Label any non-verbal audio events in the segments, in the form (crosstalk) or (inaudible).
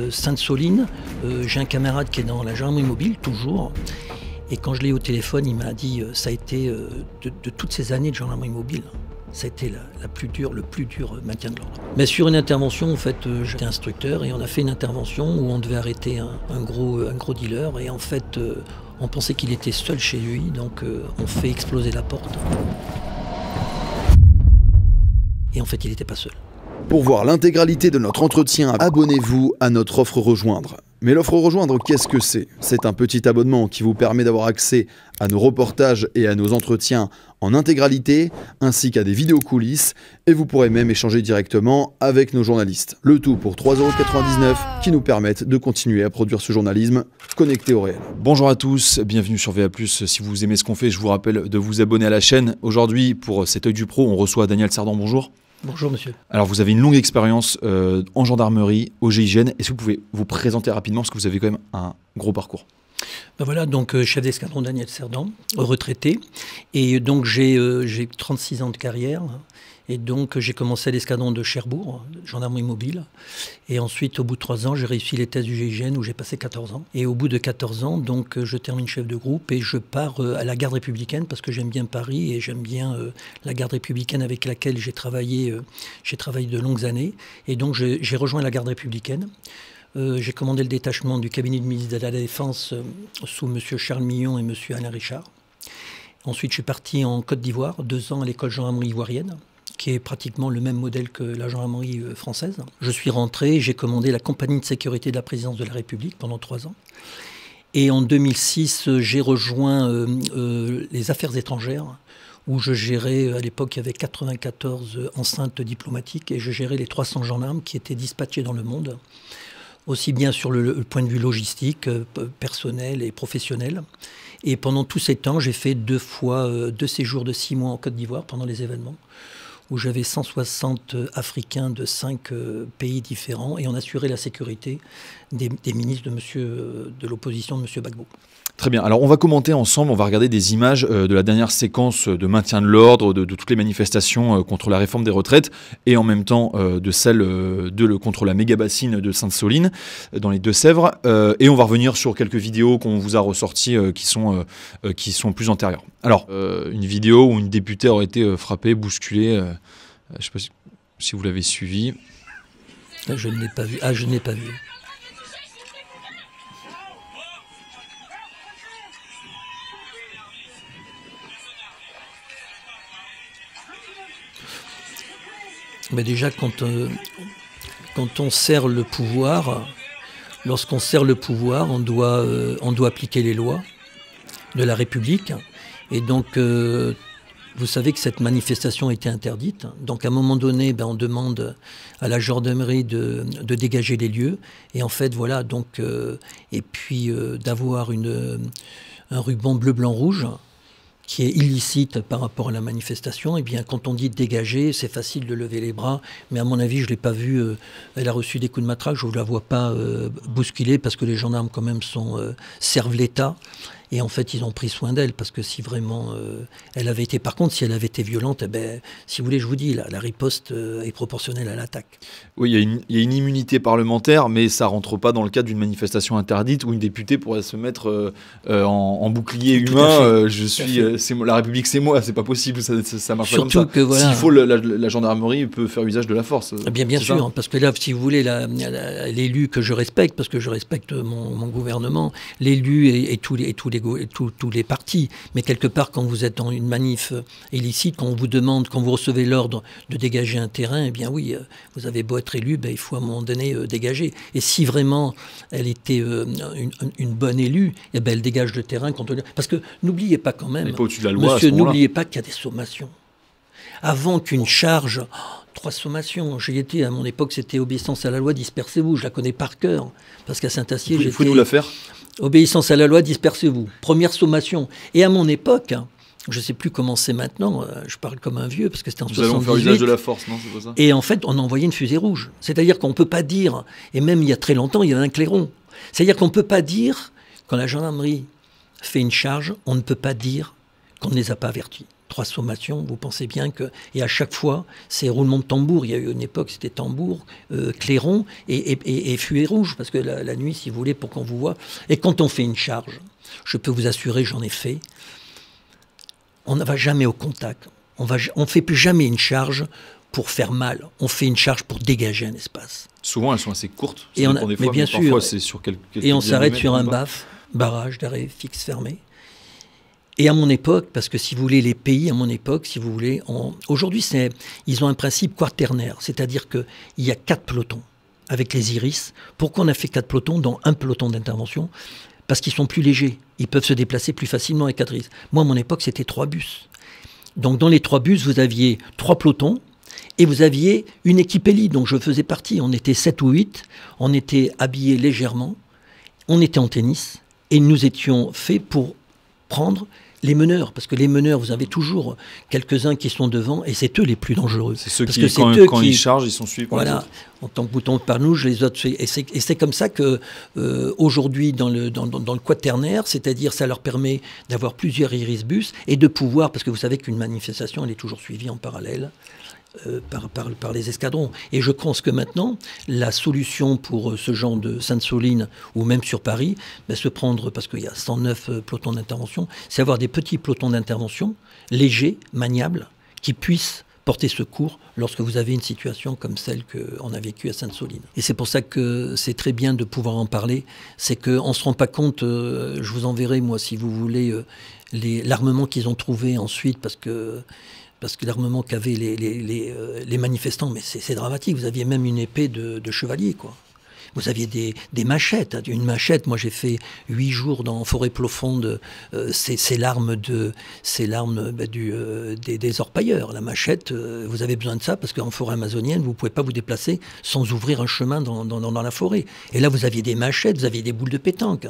euh, Sainte-Soline, euh, j'ai un camarade qui est dans la gendarmerie mobile, toujours. Et quand je l'ai au téléphone, il m'a dit euh, ça a été de, toutes ces années de gendarmerie mobile. Ça a été la, plus dure, le plus dur maintien de l'ordre. Mais sur une intervention, en fait, j'étais instructeur et on a fait une intervention où on devait arrêter un, gros, dealer. Et en fait, on pensait qu'il était seul chez lui, donc on fait exploser la porte. Et en fait, il n'était pas seul. Pour voir l'intégralité de notre entretien, abonnez-vous à notre offre rejoindre. Mais l'offre rejoindre, qu'est-ce que c'est? C'est un petit abonnement qui vous permet d'avoir accès à nos reportages et à nos entretiens en intégralité, ainsi qu'à des vidéos coulisses, et vous pourrez même échanger directement avec nos journalistes. Le tout pour 3,99€ qui nous permettent de continuer à produire ce journalisme connecté au réel. Bonjour à tous, bienvenue sur VA+. Si vous aimez ce qu'on fait, je vous rappelle de vous abonner à la chaîne. Aujourd'hui, pour cet œil du pro, on reçoit Daniel Sardan. Bonjour. Bonjour monsieur. Alors, vous avez une longue expérience euh, en gendarmerie, au GIGN. Est-ce que vous pouvez vous présenter rapidement parce que vous avez quand même un gros parcours? Ben voilà, donc euh, chef d'escadron Daniel Cerdan, retraité. Et donc j'ai euh, j'ai 36 ans de carrière. Et donc j'ai commencé à l'escadron de Cherbourg, gendarmerie mobile. Et ensuite, au bout de 3 ans, j'ai réussi les tests du GIGN où j'ai passé 14 ans. Et au bout de 14 ans, donc je termine chef de groupe et je pars euh, à la garde républicaine parce que j'aime bien Paris et j'aime bien euh, la garde républicaine avec laquelle j'ai travaillé, euh, j'ai travaillé de longues années. Et donc j'ai rejoint la garde républicaine. J'ai commandé le détachement du cabinet du ministre de la Défense sous M. Charles Millon et M. Alain Richard. Ensuite, je suis parti en Côte d'Ivoire, deux ans à l'école gendarmerie ivoirienne, qui est pratiquement le même modèle que la gendarmerie euh, française. Je suis rentré, j'ai commandé la compagnie de sécurité de la présidence de la République pendant trois ans. Et en 2006, euh, j'ai rejoint euh, les affaires étrangères, où je gérais, à l'époque, il y avait 94 enceintes diplomatiques, et je gérais les 300 gendarmes qui étaient dispatchés dans le monde aussi bien sur le, point de vue logistique, personnel et professionnel. Et pendant tous ces temps, j'ai fait deux fois deux séjours de six mois en Côte d'Ivoire pendant les événements, où j'avais 160 Africains de cinq euh, pays différents et on assurait la sécurité des, ministres de, euh, de l'opposition de M. Bagbo. Très bien. Alors, on va commenter ensemble, on va regarder des images euh, de la dernière séquence de maintien de l'ordre, de, toutes les manifestations euh, contre la réforme des retraites, et en même temps euh, de celle euh, de contre la méga bassine de Sainte-Soline, euh, dans les Deux-Sèvres. Euh, et on va revenir sur quelques vidéos qu'on vous a ressorties euh, qui, sont, euh, euh, qui sont plus antérieures. Alors, euh, une vidéo où une députée aurait été euh, frappée, bousculée. euh, je ne sais pas si, vous l'avez suivi. Là, Je ne l'ai pas vu. Ah, je ne l'ai pas vu. Déjà, quand, euh, quand on sert le pouvoir, lorsqu'on sert le pouvoir, on doit, euh, on doit appliquer les lois de la République. Et donc, euh, vous savez que cette manifestation a été interdite. Donc, à un moment donné, ben, on demande à la gendarmerie de, de dégager les lieux. Et en fait, voilà, donc, et puis d'avoir un ruban bleu-blanc-rouge qui est illicite par rapport à la manifestation, et bien quand on dit dégager, c'est facile de lever les bras, mais à mon avis, je ne l'ai pas vue. euh, elle a reçu des coups de matraque, je ne la vois pas euh, bousculer parce que les gendarmes quand même euh, servent l'État. Et en fait, ils ont pris soin d'elle parce que si vraiment euh, elle avait été, par contre, si elle avait été violente, eh ben, si vous voulez, je vous dis, la, la riposte euh, est proportionnelle à l'attaque. Oui, il y, a une, il y a une immunité parlementaire, mais ça rentre pas dans le cadre d'une manifestation interdite où une députée pourrait se mettre euh, en, en bouclier humain. je suis, la République, c'est moi. C'est pas possible, ça, ça, ça marche Surtout pas comme ça. que, voilà. S'il faut, la, la- la gendarmerie peut faire usage de la force. Eh Bien, sûr, hein, parce que là, si vous voulez, l'élu que je respecte, parce que je respecte mon, mon gouvernement, l'élu et, et tous les, et tous, les, tous, tous les partis, mais quelque part, quand vous êtes dans une manif euh, illicite, quand on vous demande, quand vous recevez l'ordre de dégager un terrain, eh bien oui, euh, vous avez beau être élu, ben, il faut à un moment donné euh, dégager. Et si vraiment elle était euh, une, une bonne élue, eh ben, elle dégage le terrain. Quand on... Parce que n'oubliez pas quand même, pas de la loi monsieur, n'oubliez pas qu'il y a des sommations avant qu'une charge, oh, trois sommations, j'y étais à mon époque, c'était obéissance à la loi, dispersez-vous, je la connais par cœur, parce qu'à Saint-Acier, Il faut, il faut j'étais nous la faire? Obéissance à la loi, dispersez-vous, première sommation. Et à mon époque, je ne sais plus comment c'est maintenant, euh, je parle comme un vieux, parce que c'était en Nous allons faire usage 78, de la force, non C'est pas ça? Et en fait, on envoyait une fusée rouge. C'est-à-dire qu'on ne peut pas dire, et même il y a très longtemps, il y avait un clairon. C'est-à-dire qu'on ne peut pas dire, quand la gendarmerie fait une charge, on ne peut pas dire qu'on ne les a pas avertis. Trois sommations, vous pensez bien que... Et à chaque fois, c'est roulement de tambour. Il y a eu une époque, c'était tambour, euh, clairon et, et, et, fuet rouge, parce que la, nuit, si vous voulez, pour qu'on vous voit. Et quand on fait une charge, je peux vous assurer, j'en ai fait, on ne va jamais au contact. On ne on fait plus jamais une charge pour faire mal. On fait une charge pour dégager un espace. Souvent, elles sont assez courtes. Et on, mais bien sûr. Sur quelques, et on s'arrête sur un baf, barrage d'arrêt fixe fermé. Et à mon époque, parce que si vous voulez, les pays, à mon époque, si vous voulez, aujourd'hui, ils ont un principe quaternaire, c'est-à-dire qu'il y a quatre pelotons avec les iris. Pourquoi on a fait quatre pelotons dans un peloton d'intervention? Parce qu'ils sont plus légers, ils peuvent se déplacer plus facilement avec quatre iris. Moi, à mon époque, c'était trois bus. Donc dans les trois bus, vous aviez trois pelotons et vous aviez une équipe élite, dont je faisais partie. On était sept ou huit, on était habillés légèrement, on était en tennis et nous étions faits pour prendre les meneurs, parce que les meneurs, vous avez toujours quelques-uns qui sont devant, et c'est eux les plus dangereux. C'est ceux qui, quand, ils chargent, ils sont suivis Voilà, en tant que bouton par nous, les autres. Et c'est comme ça que euh, aujourd'hui, dans le, dans, dans, le quaternaire, c'est-à-dire ça leur permet d'avoir plusieurs iris-bus et de pouvoir, parce que vous savez qu'une manifestation, elle est toujours suivie en parallèle. Euh, par, les escadrons. Et je pense que maintenant, la solution pour euh, ce genre de Sainte-Soline ou même sur Paris, ben, se prendre, parce qu'il y a 109 euh, pelotons d'intervention, c'est avoir des petits pelotons d'intervention légers, maniables, qui puissent porter secours lorsque vous avez une situation comme celle qu'on a vécue à Sainte-Soline. Et c'est pour ça que c'est très bien de pouvoir en parler. C'est qu'on ne se rend pas compte, je vous enverrai moi si vous voulez, l'armement qu'ils ont trouvé ensuite, parce que parce que l'armement qu'avaient les, euh, manifestants, mais c'est dramatique. Vous aviez même une épée de, de chevalier, quoi. Vous aviez des, des machettes. Hein. Une machette, moi j'ai fait huit jours dans forêt profonde. Euh, c'est l'arme de, bah, euh, des, des, orpailleurs. La machette, euh, vous avez besoin de ça parce qu'en forêt amazonienne, vous pouvez pas vous déplacer sans ouvrir un chemin dans, dans, la forêt. Et là, vous aviez des machettes, vous aviez des boules de pétanque.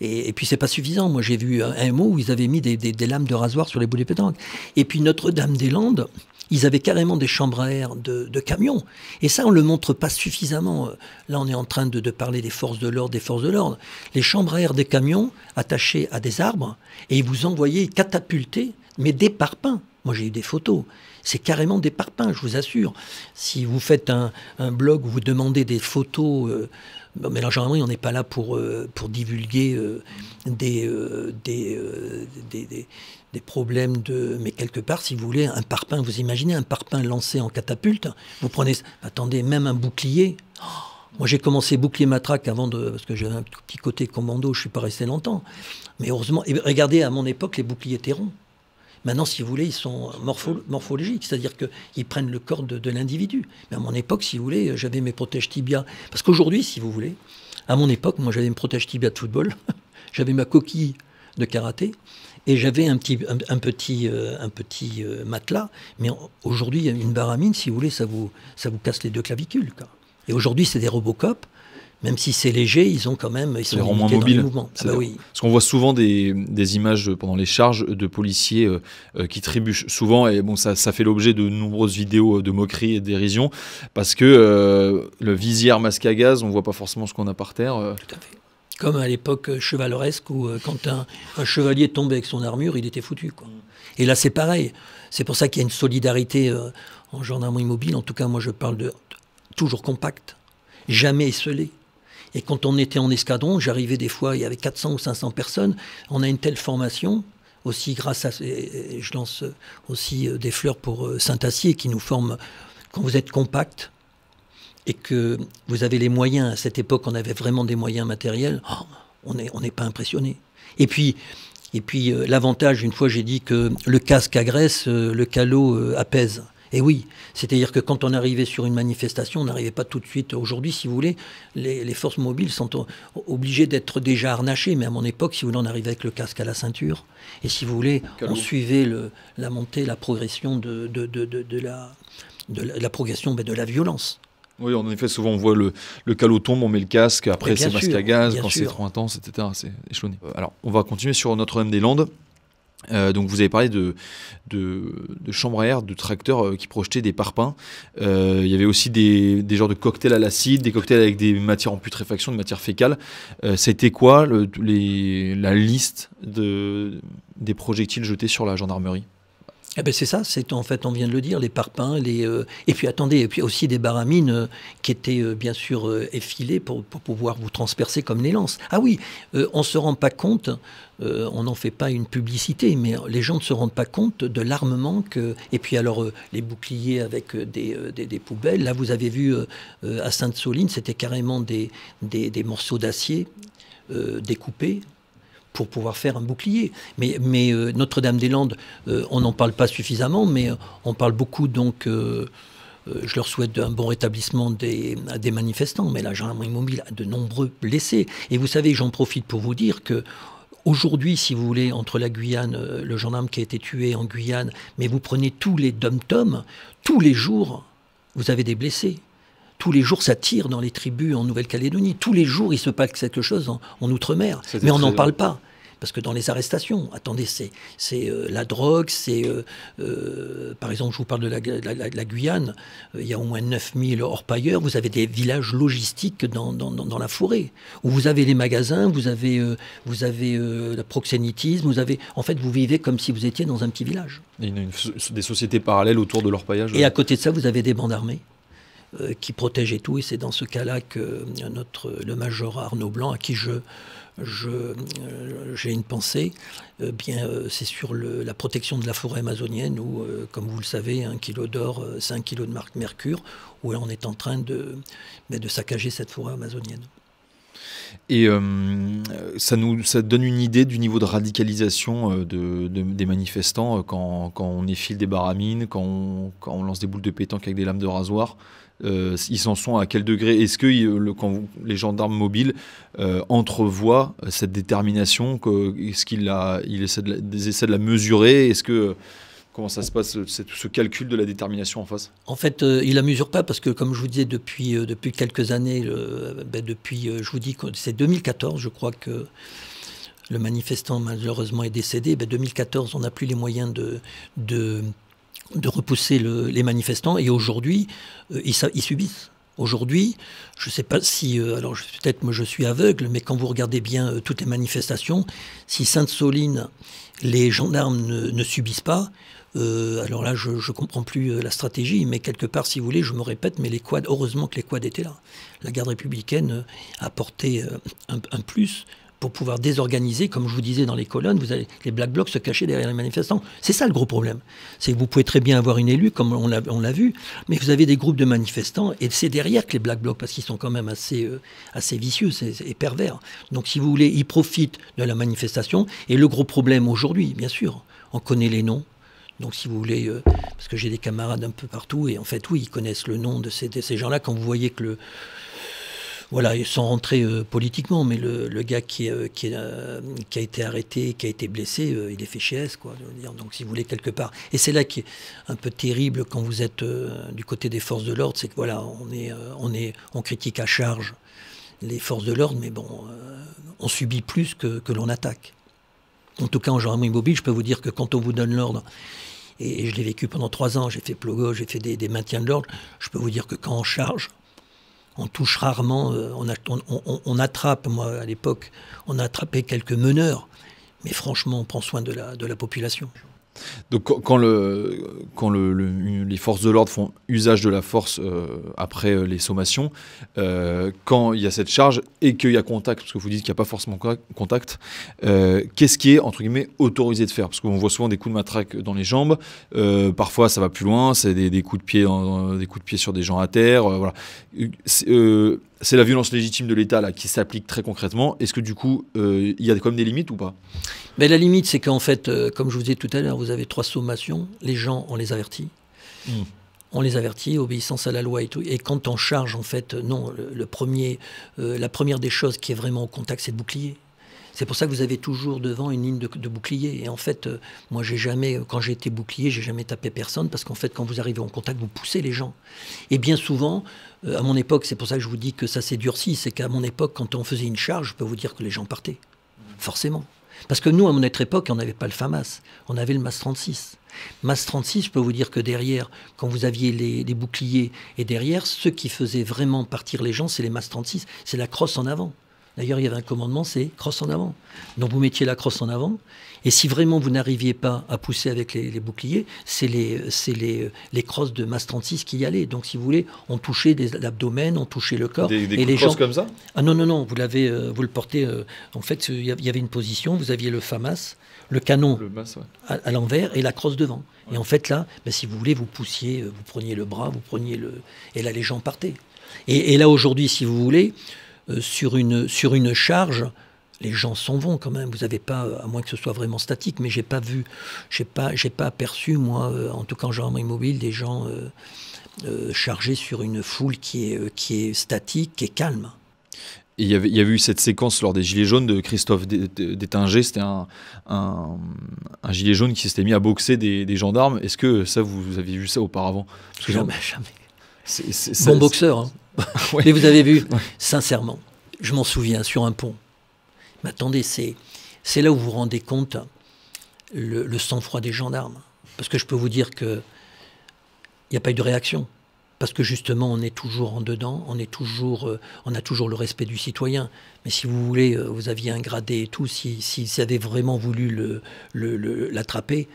Et, et puis c'est pas suffisant. Moi j'ai vu un, mot où ils avaient mis des, des, des lames de rasoir sur les boules de pétanque. Et puis Notre-Dame-des-Landes ils avaient carrément des chambres à air de, camions. Et ça, on ne le montre pas suffisamment. Là, on est en train de, parler des forces de l'ordre, des forces de l'ordre. Les chambres à air des camions attachées à des arbres, et ils vous envoyaient catapulter, mais des parpaings. Moi, j'ai eu des photos. C'est carrément des parpaings, je vous assure. Si vous faites un, un blog où vous demandez des photos... Euh, mais généralement, on n'est pas là pour, euh, divulguer euh, des, euh, des, problèmes de. Mais quelque part, si vous voulez, un parpaing, vous imaginez un parpaing lancé en catapulte, vous prenez. Attendez, même un bouclier. moi, j'ai commencé bouclier matraque avant de. Parce que j'avais un petit côté commando, je ne suis pas resté longtemps. Mais heureusement. Et regardez, à mon époque, les boucliers étaient ronds. Maintenant, si vous voulez, ils sont morphologiques, c'est-à-dire qu'ils prennent le corps de, l'individu. Mais à mon époque, si vous voulez, j'avais mes protèges tibia. Parce qu'aujourd'hui, si vous voulez, à mon époque, moi j'avais mes protège tibia de football, (laughs) j'avais ma coquille de karaté, et j'avais un petit, un, petit, un petit euh, euh, matelas. Mais aujourd'hui, une baramine, si vous voulez, ça vous, ça vous casse les deux clavicules. Quoi. Et aujourd'hui, c'est des Robocop même si c'est léger, ils ont quand même ils sont moins mobiles. Ah bah oui. Parce qu'on voit souvent des, des, images pendant les charges de policiers euh, euh, qui trébuchent souvent, et bon, ça, ça fait l'objet de nombreuses vidéos de moquerie et de dérision, parce que euh, le visière masque à gaz, on voit pas forcément ce qu'on a par terre. Tout à fait. Comme à l'époque chevaleresque où quand un, un, chevalier tombait avec son armure, il était foutu. Quoi. Et là, c'est pareil. C'est pour ça qu'il y a une solidarité en gendarmerie mobile. En tout cas, moi, je parle de toujours compact, jamais esselé. Et quand on était en escadron, j'arrivais des fois, il y avait 400 ou 500 personnes. On a une telle formation, aussi grâce à. je lance aussi euh, des fleurs pour euh, Saint-Acier qui nous forme. Quand vous êtes compact et que vous avez les moyens, à cette époque, on avait vraiment des moyens matériels, oh, on n'est pas impressionné. Et puis. Et puis euh, l'avantage, une fois j'ai dit que le casque agresse, le calot apaise. Et oui, c'est-à-dire que quand on arrivait sur une manifestation, on n'arrivait pas tout de suite. Aujourd'hui, si vous voulez, les, forces mobiles sont obligées d'être déjà harnachées. Mais à mon époque, si vous voulez, on arrivait avec le casque à la ceinture. Et si vous voulez, on suivait le, la montée, la progression de, de, de, de la, la, progression de la violence. Oui, en effet, souvent on voit le, le calot tombe, on met le casque, après c'est masque à gaz, quand c'est trop intense, etc. C'est échelonné. Alors, on va continuer sur Notre-Dame-des-Landes. Euh, donc vous avez parlé de, de, chambres à air, de tracteurs euh, qui projetaient des parpaings. Euh, il y avait aussi des, des genres de cocktails à l'acide, des cocktails avec des matières en putréfaction, des matières fécales. C'était quoi la liste de, des projectiles jetés sur la gendarmerie? Eh ben c'est ça, c'est en fait, on vient de le dire, les parpaings, les euh, et puis attendez, et puis aussi des baramines euh, qui étaient euh, bien sûr effilées pour, pouvoir vous transpercer comme les lances. Ah oui, on se rend pas compte, on n'en fait pas une publicité, mais les gens ne se rendent pas compte de l'armement que. Et puis alors les boucliers avec des, poubelles. Là, vous avez vu à Sainte-Soline, c'était carrément des morceaux d'acier découpés pour pouvoir faire un bouclier. Mais, euh, Notre-Dame-des-Landes, euh, on n'en parle pas suffisamment, mais euh, on parle beaucoup donc. je leur souhaite un bon rétablissement des, des manifestants, mais la gendarmerie mobile a de nombreux blessés. Et vous savez, j'en profite pour vous dire que Aujourd'hui, si vous voulez, entre la Guyane, le gendarme qui a été tué en Guyane, mais vous prenez tous les dom-toms, tous les jours, vous avez des blessés. Tous les jours, ça tire dans les tribus en Nouvelle-Calédonie. Tous les jours, il se passe quelque chose en, en Outre-mer. Mais on n'en parle pas. Parce que dans les arrestations, attendez, c'est euh, la drogue, c'est. Euh, euh, par exemple, je vous parle de la, la, Guyane, il y a au moins 9000 orpailleurs. Vous avez des villages logistiques dans, dans, dans, la forêt, où vous avez les magasins, vous avez, vous avez le proxénétisme, vous avez. En fait, vous vivez comme si vous étiez dans un petit village. Il y a des sociétés parallèles autour de l'orpaillage. Et à côté de ça, vous avez des bandes armées. Qui protègent et tout, et c'est dans ce cas-là que notre, le major Arnaud Blanc, à qui je, euh, j'ai une pensée, euh, bien euh, c'est sur la protection de la forêt amazonienne où, comme vous le savez, un kilo d'or, c'est un kilo de mercure, où on est en train de, ben, de saccager cette forêt amazonienne. Et ça nous ça donne une idée du niveau de radicalisation de, des manifestants quand, quand, on effile des baramines, quand on, quand on, lance des boules de pétanque avec des lames de rasoir. Euh, ils en sont à quel degré? Est-ce que le, quand les gendarmes mobiles euh, entrevoient cette détermination Est-ce qu'ils il essaient, essaient de la mesurer? Est-ce que Comment ça se passe, ce calcul de la détermination en face? En fait, euh, il ne la mesure pas parce que, comme je vous disais, depuis, depuis quelques années, ben, depuis, je vous dis c'est 2014, je crois que le manifestant malheureusement est décédé. Ben, 2014, on n'a plus les moyens de, repousser les manifestants. Et aujourd'hui, euh, ils, subissent. Aujourd'hui, je ne sais pas si, euh, alors peut-être moi je suis aveugle, mais quand vous regardez bien euh, toutes les manifestations, si Sainte-Soline, les gendarmes ne, subissent pas, alors là je ne comprends plus la stratégie, mais quelque part, si vous voulez, je me répète, mais les quads, heureusement que les quads étaient là. La garde républicaine a apporté un, plus pour pouvoir désorganiser, comme je vous disais dans les colonnes, vous avez les black blocs se cacher derrière les manifestants. C'est ça le gros problème. C'est que vous pouvez très bien avoir une élue, comme on l'a vu, mais vous avez des groupes de manifestants, et c'est derrière que les black blocs, parce qu'ils sont quand même assez, euh, assez vicieux et pervers. Donc si vous voulez, ils profitent de la manifestation, et le gros problème aujourd'hui, bien sûr, on connaît les noms, donc, si vous voulez, euh, parce que j'ai des camarades un peu partout, et en fait, oui, ils connaissent le nom de ces, gens-là. Quand vous voyez que le, voilà, sans rentrer euh, politiquement, mais le, gars qui, euh, qui, a été arrêté, qui a été blessé, il est fait S, quoi. Donc, si vous voulez, quelque part. Et c'est là qui est un peu terrible quand vous êtes du côté des forces de l'ordre, c'est que voilà, on, est, on, est, on critique à charge les forces de l'ordre, mais bon, on subit plus que l'on attaque. En tout cas, en gendarmerie mobile, je peux vous dire que quand on vous donne l'ordre, et je l'ai vécu pendant trois ans, j'ai fait plogo, j'ai fait des, maintiens de l'ordre, je peux vous dire que quand on charge, on touche rarement, euh, on, attrape, moi à l'époque, on a attrapé quelques meneurs, mais franchement, on prend soin de la population. Donc quand, le, quand le, les forces de l'ordre font usage de la force euh, après euh, les sommations, euh, quand il y a cette charge et qu'il y a contact, parce que vous dites qu'il n'y a pas forcément contact, qu'est-ce qui est entre guillemets autorisé de faire? Parce qu'on voit souvent des coups de matraque dans les jambes, parfois ça va plus loin, c'est des, coups de pied, des coups de pied sur des gens à terre, c'est la violence légitime de l'État là qui s'applique très concrètement. Est-ce que du coup, euh, il y a quand même des limites ou pas? Mais La limite, c'est qu'en fait, euh, comme je vous disais tout à l'heure, vous avez trois sommations. Les gens, on les avertit. Hmm. On les avertit, obéissance à la loi et tout. Et quand on charge, en fait, non, le, premier, euh, la première des choses qui est vraiment au contact, c'est le bouclier. C'est pour ça que vous avez toujours devant une ligne de, bouclier. Et en fait, moi, j'ai jamais, quand j'ai été bouclier, j'ai jamais tapé personne parce qu'en fait, quand vous arrivez en contact, vous poussez les gens. Et bien souvent, euh, à mon époque, c'est pour ça que je vous dis que ça s'est durci, c'est qu'à mon époque, quand on faisait une charge, je peux vous dire que les gens partaient. Forcément. Parce que nous, à notre époque, on n'avait pas le FAMAS, on avait le MAS 36. MAS 36, je peux vous dire que derrière, quand vous aviez les, boucliers, et derrière, ceux qui faisaient vraiment partir les gens, c'est les MAS 36, c'est la crosse en avant. D'ailleurs, il y avait un commandement, c'est crosse en avant. Donc vous mettiez la crosse en avant. Et si vraiment vous n'arriviez pas à pousser avec les, boucliers, c'est les, les, les crosses de Masse 36 qui y allaient. Donc si vous voulez, on touchait l'abdomen, on touchait le corps. Des, et les gens comme ça? Ah non, non, non, vous, l'avez, euh, vous le portez. Euh, en fait, il y avait une position, vous aviez le FAMAS, le canon à, l'envers et la crosse devant. Et en fait, là, ben, si vous voulez, vous poussiez, euh, vous preniez le bras, vous preniez le. Et là, les gens partaient. Et, et là, aujourd'hui, si vous voulez, sur, une, sur une charge, les gens s'en vont quand même. Vous n'avez pas, à moins que ce soit vraiment statique, mais j'ai pas vu, j'ai pas, j'ai pas aperçu moi, euh, en tout cas en gendarmerie mobile, des gens euh, euh, chargés sur une foule qui est, qui est statique, qui est calme. il y, avait, il y avait eu cette séquence lors des Gilets jaunes de Christophe Détinger. C'était un, un, gilet jaune qui s'était mis à boxer des, gendarmes. Est-ce que ça, vous, avez vu ça auparavant? Jamais, jamais. bon boxeur. Hein. (laughs) Mais vous avez vu, sincèrement, je m'en souviens, sur un pont. Mais attendez, c'est, là où vous vous rendez compte le, sang-froid des gendarmes. Parce que je peux vous dire qu'il n'y a pas eu de réaction. Parce que justement, on est toujours en dedans, on, est toujours, euh, on a toujours le respect du citoyen. Mais si vous voulez, euh, vous aviez un gradé et tout, s'ils si, si avaient vraiment voulu le, l'attraper,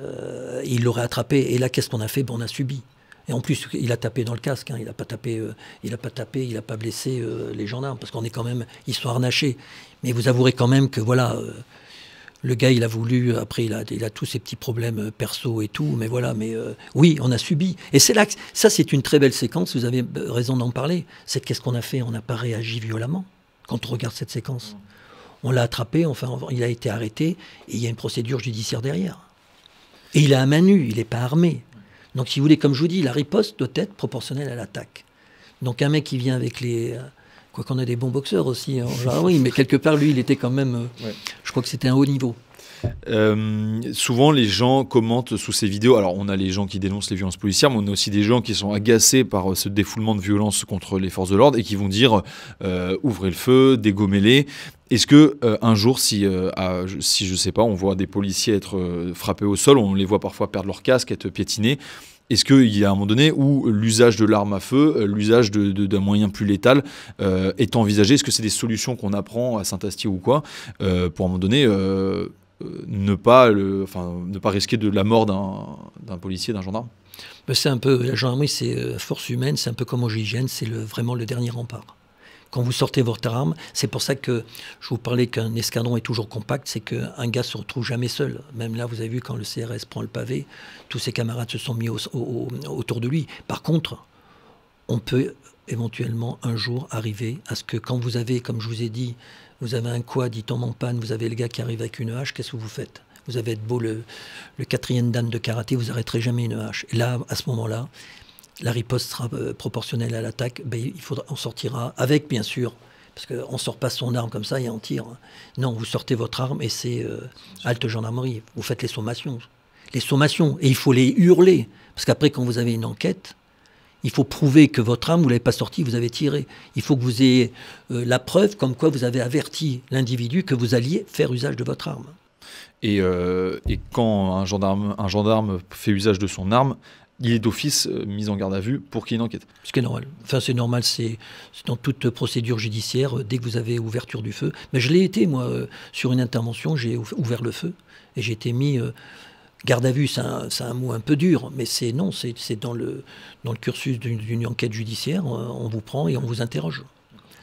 euh, il l'aurait attrapé. Et là, qu'est-ce qu'on a fait? Ben, On a subi. Et en plus, il a tapé dans le casque. Hein. Il n'a pas tapé, euh, pas tapé, il n'a pas blessé euh, les gendarmes parce qu'on est quand même, ils sont. Mais vous avouerez quand même que voilà, euh, le gars, il a voulu. Après, il a, tous ses petits problèmes perso et tout. Mais voilà, mais oui, on a subi. Et c'est là, que, ça, c'est une très belle séquence. Vous avez raison d'en parler. C'est qu'est-ce qu'on a fait? On n'a pas réagi violemment quand on regarde cette séquence. On l'a attrapé. Enfin, il a été arrêté et il y a une procédure judiciaire derrière. Et il a un main nue. Il n'est pas armé. Donc, si vous voulez, comme je vous dis, la riposte doit être proportionnelle à l'attaque. Donc, un mec qui vient avec les. Euh, quoi qu'on ait des bons boxeurs aussi, hein, oui, mais quelque part, lui, il était quand même. Euh, je crois que c'était un haut niveau. Euh, souvent, les gens commentent sous ces vidéos. Alors, on a les gens qui dénoncent les violences policières, mais on a aussi des gens qui sont agacés par ce défoulement de violence contre les forces de l'ordre et qui vont dire ouvrez le feu, dégommez-les. Est-ce que un jour, si, si je sais pas, on voit des policiers être frappés au sol, on les voit parfois perdre leur casque, être piétinés, est-ce qu'il y a un moment donné où l'usage de l'arme à feu, euh, l'usage d'un moyen plus létal euh, est envisagé? Est-ce que c'est des solutions qu'on apprend à Saint-Astier ou quoi? Euh, pour à un moment donné ne, pas le, enfin, ne pas risquer de la mort d'un policier, d'un gendarme ben, C'est un peu, la gendarmerie, c'est force humaine, c'est un peu comme au GIGN, c'est vraiment le dernier rempart quand vous sortez votre arme, c'est pour ça que je vous parlais qu'un escadron est toujours compact, c'est qu'un gars se retrouve jamais seul. Même là, vous avez vu quand le CRS prend le pavé, tous ses camarades se sont mis autour de lui. Par contre, on peut éventuellement un jour arriver à ce que quand vous avez, comme je vous ai dit, vous avez un quad, dit tombe en panne, vous avez le gars qui arrive avec une hache, qu'est-ce que vous faites? Vous avez beau le, quatrième dan de karaté, vous n'arrêterez jamais une hache. Et là, à ce moment-là, la riposte sera euh, proportionnelle à l'attaque, ben, il faudra, on sortira avec, bien sûr, parce qu'on ne sort pas son arme comme ça et on tire. Non, vous sortez votre arme et c'est euh, halte gendarmerie. Vous faites les sommations. Les sommations. Et il faut les hurler. Parce qu'après, quand vous avez une enquête, il faut prouver que votre arme, vous ne l'avez pas sortie, vous avez tiré. Il faut que vous ayez euh, la preuve comme quoi vous avez averti l'individu que vous alliez faire usage de votre arme. Et, et quand un gendarme, un gendarme fait usage de son arme, il est d'office euh, mis en garde à vue pour qu'il y ait une enquête. Ce qui est normal. Enfin, c'est normal, c'est dans toute procédure judiciaire, euh, dès que vous avez ouverture du feu. Mais je l'ai été, moi, euh, sur une intervention, j'ai ouvert le feu et j'ai été mis. Garde à vue, c'est un, mot un peu dur, mais c'est non, c'est dans le, dans le cursus d'une enquête judiciaire, on vous prend et on vous interroge.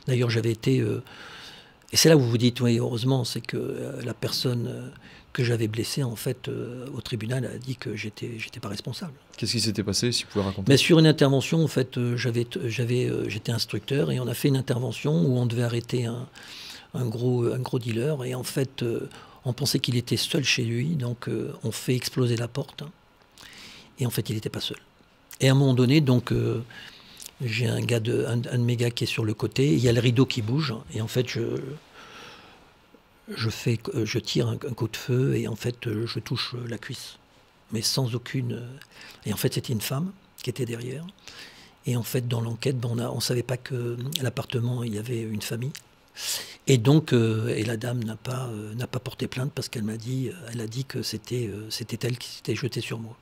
D'ailleurs, j'avais été. et c'est là où vous vous dites, oui, heureusement, c'est que la personne que j'avais blessé en fait euh, au tribunal a dit que j'étais j'étais pas responsable. Qu'est-ce qui s'était passé si vous pouvez raconter? Mais sur une intervention en fait euh, j'avais j'avais euh, j'étais instructeur et on a fait une intervention où on devait arrêter un, un gros un gros dealer et en fait on pensait qu'il était seul chez lui donc on fait exploser la porte et en fait il n'était pas seul. Et à un moment donné donc j'ai un gars de un, de mes gars qui est sur le côté, il y a le rideau qui bouge et en fait je je, fais, je tire un, coup de feu et en fait euh, je touche la cuisse, mais sans aucune. Euh, et en fait c'était une femme qui était derrière. Et en fait dans l'enquête, ben, on ne savait pas que l'appartement il y avait une famille. Et donc, euh, et la dame n'a pas, n'a pas porté plainte parce qu'elle m'a dit, elle a dit que c'était, c'était elle qui s'était jetée sur moi.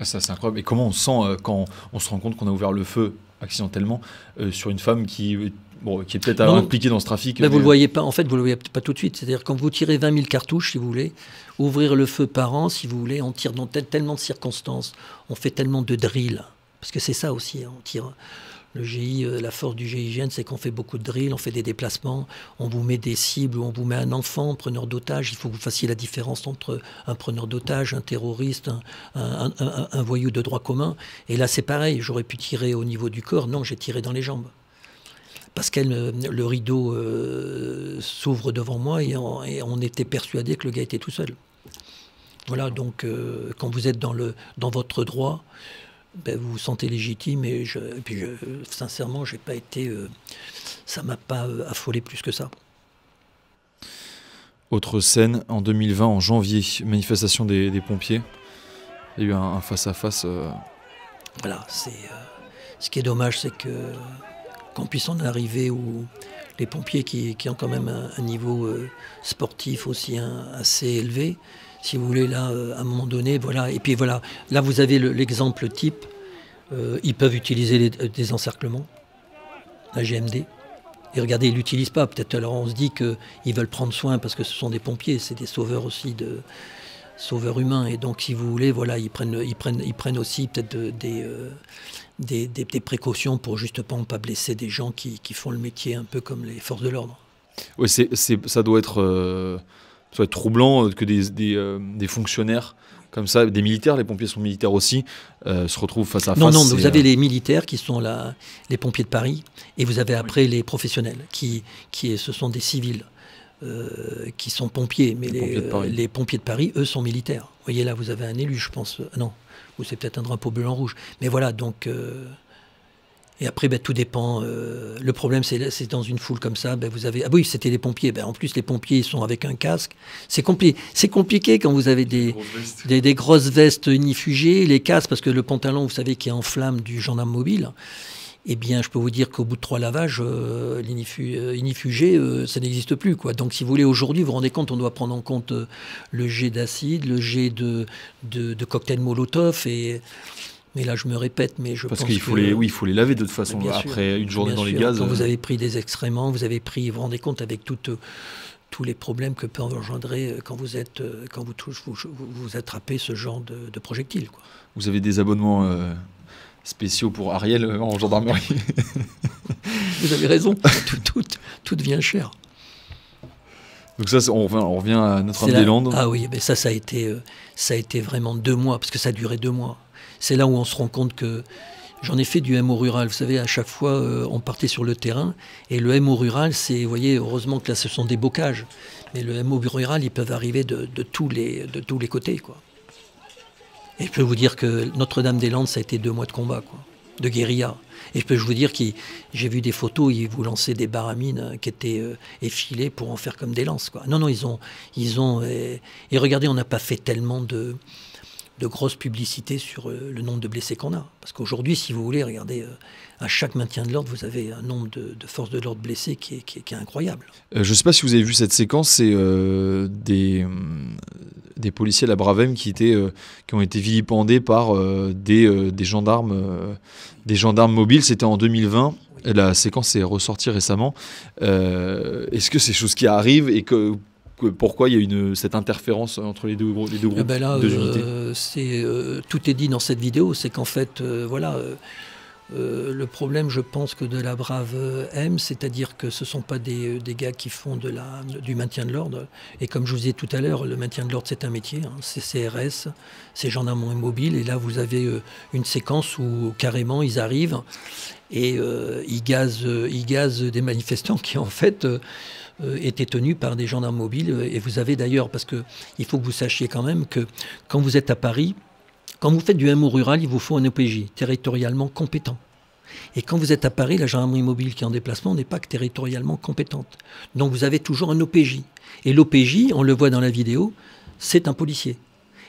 Ah, ça, c'est incroyable. Et comment on sent euh, quand on se rend compte qu'on a ouvert le feu accidentellement euh, sur une femme qui, bon, qui est peut-être impliquée dans ce trafic mais... Vous ne le voyez pas, en fait, vous le voyez pas tout de suite. C'est-à-dire, quand vous tirez 20 000 cartouches, si vous voulez, ouvrir le feu par an, si vous voulez, on tire dans tellement de circonstances, on fait tellement de drills. Parce que c'est ça aussi, hein, on tire le GI, euh, la force du GIGN, c'est qu'on fait beaucoup de drills, on fait des déplacements, on vous met des cibles, on vous met un enfant, preneur d'otage. Il faut que vous fassiez la différence entre un preneur d'otage, un terroriste, un, voyou de droit commun. Et là, c'est pareil. J'aurais pu tirer au niveau du corps. Non, j'ai tiré dans les jambes. Parce que le rideau euh, s'ouvre devant moi et on, était persuadé que le gars était tout seul. Voilà, donc euh, quand vous êtes dans, le, dans votre droit, ben, vous vous sentez légitime et, je, puis je, sincèrement, j'ai pas été, euh, ça m'a pas euh, affolé plus que ça. Autre scène en 2020, en janvier, manifestation des, pompiers. Il y a eu un face-à-face. Euh. Voilà, c'est ce qui est dommage, c'est que qu'on puisse en arriver où les pompiers qui, qui ont quand même un, niveau sportif aussi assez élevé, si vous voulez, là, euh, à un moment donné, voilà. Et puis voilà, là, vous avez l'exemple type. Euh, ils peuvent utiliser euh, des encerclements, la GMD. Et regardez, ils ne l'utilisent pas. Peut-être alors on se dit qu'ils veulent prendre soin parce que ce sont des pompiers, c'est des sauveurs aussi de sauveurs humains. Et donc, si vous voulez, voilà, ils prennent, ils prennent, ils prennent aussi peut-être des, des, précautions pour justement pas blesser des gens qui, font le métier un peu comme les forces de l'ordre. Oui, c'est, ça doit être ça être troublant euh, que des, euh, des, fonctionnaires comme ça, des militaires, les pompiers sont militaires aussi, euh, se retrouvent face à face. Non, non, vous avez les militaires qui sont là, les pompiers de Paris, et vous avez après les professionnels, qui, qui ce sont des civils. qui sont pompiers, mais les, les, pompiers de Paris, eux, sont militaires. Vous voyez là, vous avez un élu, je pense. non, ou c'est peut-être un drapeau blanc-rouge. Mais voilà, donc et après, ben, tout dépend. Euh, le problème, c'est dans une foule comme ça, ben, vous avez. Ah oui, c'était les pompiers. Ben, en plus, les pompiers, ils sont avec un casque. C'est compliqué. C'est compliqué quand vous avez des, des, grosses vestes unifugées, les casques, parce que le pantalon, vous savez, qui est en flamme du gendarme mobile. Eh bien, je peux vous dire qu'au bout de trois lavages, euh, l'inifugé, euh, ça n'existe plus. Quoi. Donc, si vous voulez, aujourd'hui, vous vous rendez compte, on doit prendre en compte le jet d'acide, le jet de, de, de cocktail Molotov et mais là, je me répète, mais je Parce qu'il faut les, oui, il faut les laver de toute façon après une journée dans les gaz. Quand vous euh. avez pris des excréments, vous avez pris, vous vous rendez compte avec toutes, tous les problèmes que peut engendrer euh, quand vous êtes, euh, quand vous touchez, vous, vous, attrapez ce genre de, de projectiles. Quoi. Vous avez des abonnements spéciaux pour Ariel en gendarmerie. (laughs) vous avez raison, (laughs) tout, tout, tout devient cher. Donc ça, on revient, on revient à Notre-Dame-des-Landes. Ah oui, mais ça, ça a été, ça a été vraiment deux mois, parce que ça a duré deux mois c'est là où on se rend compte que J'en ai fait du MO rural. Vous savez, à chaque fois, euh, on partait sur le terrain. Et le MO rural, c'est, vous voyez, heureusement que là, ce sont des bocages. Mais le MO rural, ils peuvent arriver de, tous, les, de tous les côtés. Quoi. Et je peux vous dire que Notre-Dame-des-Landes, ça a été deux mois de combat, quoi, de guérilla. Et je peux vous dire que j'ai vu des photos, ils vous lançaient des baramines euh, qui étaient euh, effilées pour en faire comme des lances. Quoi. Non, non, ils ont. Ils ont et regardez, on n'a pas fait tellement de de grosses publicités sur euh, le nombre de blessés qu'on a. Parce qu'aujourd'hui, si vous voulez, regardez, euh, à chaque maintien de l'ordre, vous avez un nombre de, forces de l'ordre blessées qui est, incroyable. Euh, je ne sais pas si vous avez vu cette séquence, c'est des, policiers à la Bravem qui, étaient, qui ont été vilipendés par des, des, gendarmes, des gendarmes mobiles. C'était en 2020. La séquence est ressortie récemment. Est-ce que c'est chose qui arrive et que pourquoi il y a une, cette interférence entre les deux, les deux groupes ben là, euh, euh, Tout est dit dans cette vidéo, c'est qu'en fait, euh, voilà, le problème, je pense, que de la Brave M, c'est-à-dire que ce ne sont pas des, des, gars qui font de la, du maintien de l'ordre. Et comme je vous disais tout à l'heure, le maintien de l'ordre, c'est un métier, hein, c'est CRS, c'est gendarmerie mobile, et là, vous avez une séquence où carrément, ils arrivent et ils, gazent, ils gazent des manifestants (laughs) qui, en fait euh, était tenu par des gendarmes mobiles. Et vous avez d'ailleurs, parce qu'il faut que vous sachiez quand même que quand vous êtes à Paris, quand vous faites du MO rural, il vous faut un OPJ territorialement compétent. Et quand vous êtes à Paris, la gendarmerie mobile qui est en déplacement n'est pas que territorialement compétente. Donc vous avez toujours un OPJ. Et l'OPJ, on le voit dans la vidéo, c'est un policier.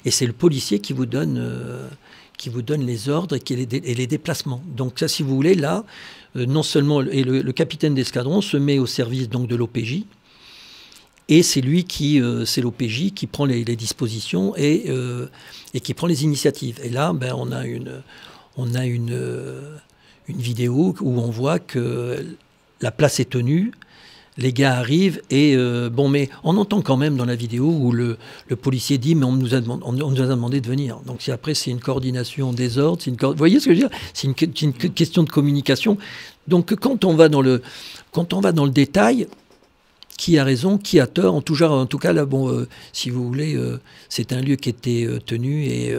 Et c'est le policier qui vous donne, euh, qui vous donne les ordres et, les déplacements. Donc ça, si vous voulez, là, euh, non seulement et le, capitaine d'escadron se met au service donc de l'OPJ Et c'est lui qui, c'est l'OPJ qui prend les, dispositions et, et qui prend les initiatives. Et là, ben, on a une, on a une, une vidéo où on voit que la place est tenue, les gars arrivent et euh, bon, mais on entend quand même dans la vidéo où le, policier dit mais on nous, a demandé, on, nous a demandé de venir. Donc si après c'est une coordination des ordres, une vous voyez ce que je veux dire? C'est une, question de communication. Donc quand on va dans le quand on va dans le détail, qui a raison, qui a tort. En tout, cas, en tout cas là, bon, euh, si vous voulez, euh, c'est un lieu qui était tenu et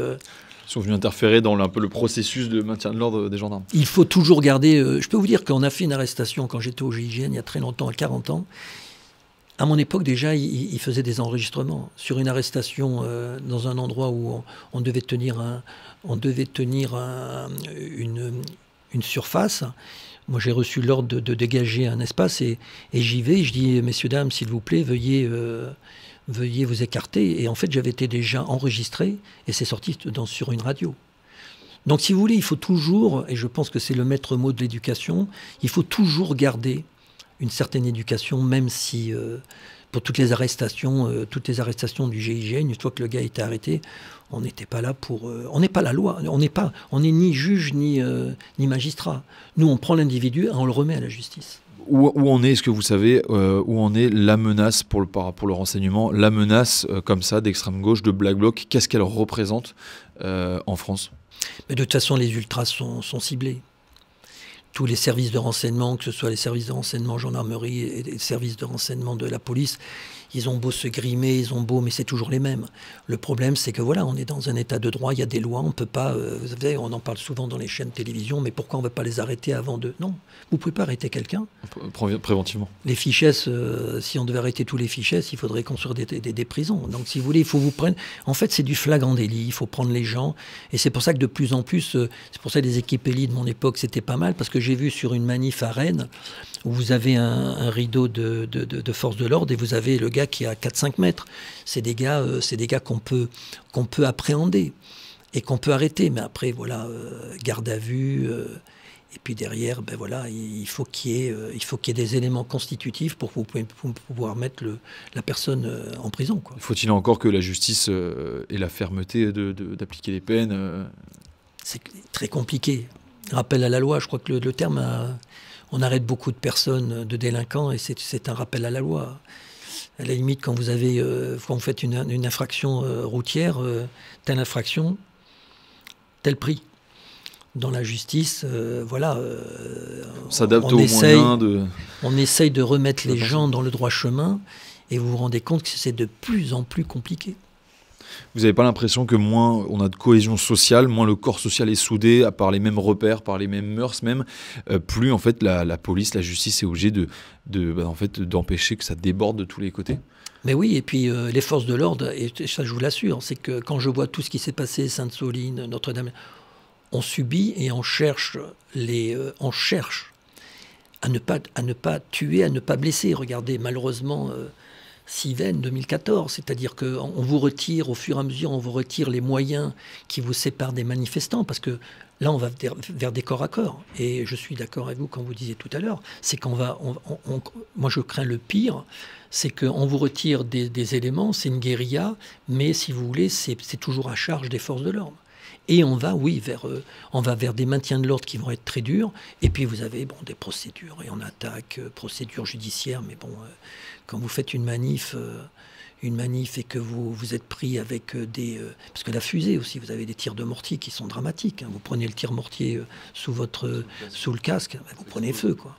sont venus interférer dans un peu le processus de maintien de l'ordre des gendarmes. Il faut toujours garder. Euh, je peux vous dire qu'on a fait une arrestation quand j'étais au GIGN il y a très longtemps, à 40 ans. À mon époque, déjà, il, faisait des enregistrements sur une arrestation euh, dans un endroit où on, devait tenir, on devait tenir une, une, surface. Moi, j'ai reçu l'ordre de, dégager un espace et, j'y vais. Je dis, messieurs, dames, s'il vous plaît, veuillez. Euh, veuillez vous écarter. Et en fait, j'avais été déjà enregistré et c'est sorti sur une radio. Donc, si vous voulez, il faut toujours, et je pense que c'est le maître mot de l'éducation, il faut toujours garder une certaine éducation, même si euh, pour toutes les arrestations, euh, toutes les arrestations du GIGN, une fois que le gars était arrêté, on n'était pas là pour, euh, on n'est pas la loi, on n'est pas, on n'est ni juge ni ni magistrat. Nous, on prend l'individu et on le remet à la justice où, où, on est, est-ce que vous savez euh, où en est la menace pour le, pour le renseignement, la menace euh, comme ça d'extrême gauche, de Black Bloc, qu'est-ce qu'elle représente euh, en France? De toute façon, les ultras sont, ciblés. Tous les services de renseignement, que ce soit les services de renseignement gendarmerie et les services de renseignement de la police, ils ont beau se grimer, ils ont beau, mais c'est toujours les mêmes. Le problème, c'est que voilà, on est dans un état de droit, il y a des lois, on peut pas. Euh, vous savez, on en parle souvent dans les chaînes de télévision, mais pourquoi on ne va pas les arrêter avant de Non, vous pouvez pas arrêter quelqu'un. Préventivement. Les fichesses, euh, si on devait arrêter tous les fichesses, il faudrait construire des, des, prisons. Donc, si vous voulez, il faut vous prendre. En fait, c'est du flagrant délit. Il faut prendre les gens, et c'est pour ça que de plus en plus, euh, c'est pour ça que les équipes élites de mon époque, c'était pas mal, parce que j'ai vu sur une manif à Rennes où vous avez un, rideau de, de, de, force de l'ordre et vous avez le gars qui a 4-5 mètres. C'est des gars, euh, c'est des gars qu'on peut, qu'on peut appréhender et qu'on peut arrêter. Mais après, voilà, euh, garde à vue. Euh, et puis derrière, ben voilà, il faut qu'il y ait, il faut qu'il y ait des éléments constitutifs pour, pouvoir mettre le, la personne en prison. Faut-il encore que la justice ait la fermeté d'appliquer les peines C'est très compliqué. Rappel à la loi, je crois que le, le terme a, on arrête beaucoup de personnes, de délinquants, et c'est un rappel à la loi. À la limite, quand vous, avez, euh, quand vous faites une, infraction euh, routière, euh, telle infraction, tel prix. Dans la justice, voilà. s'adapte aux moyens de. On essaye de remettre les gens dans le droit chemin, et vous vous rendez compte que c'est de plus en plus compliqué. Vous n'avez pas l'impression que moins on a de cohésion sociale, moins le corps social est soudé, à les mêmes repères, par les mêmes mœurs même, euh, plus en fait la, police, la justice est obligée de, bah, en fait d'empêcher que ça déborde de tous les côtés. Mais oui, et puis euh, les forces de l'ordre, et ça je vous l'assure, c'est que quand je vois tout ce qui s'est passé, Sainte-Soline, Notre-Dame, on subit et on cherche les, euh, on cherche à ne pas à ne pas tuer, à ne pas blesser. Regardez, malheureusement. Siven 2014, c'est-à-dire qu'on vous retire au fur et à mesure, on vous retire les moyens qui vous séparent des manifestants, parce que là, on va vers des corps à corps. Et je suis d'accord avec vous quand vous disiez tout à l'heure, c'est qu'on va, moi je crains le pire, c'est qu'on vous retire des, éléments, c'est une guérilla, mais si vous voulez, c'est toujours à charge des forces de l'ordre. Et on va, oui, vers, euh, on va vers des maintiens de l'ordre qui vont être très durs. Et puis vous avez des procédures, et on attaque, euh, procédures judiciaires, mais bon, euh, quand vous faites une manif, euh, une manif et que vous, vous êtes pris avec euh, des... Euh, parce que la fusée aussi, vous avez des tirs de mortier qui sont dramatiques. Hein. Vous prenez le tir mortier sous, votre, sous le casque, ben, vous prenez feu. Quoi.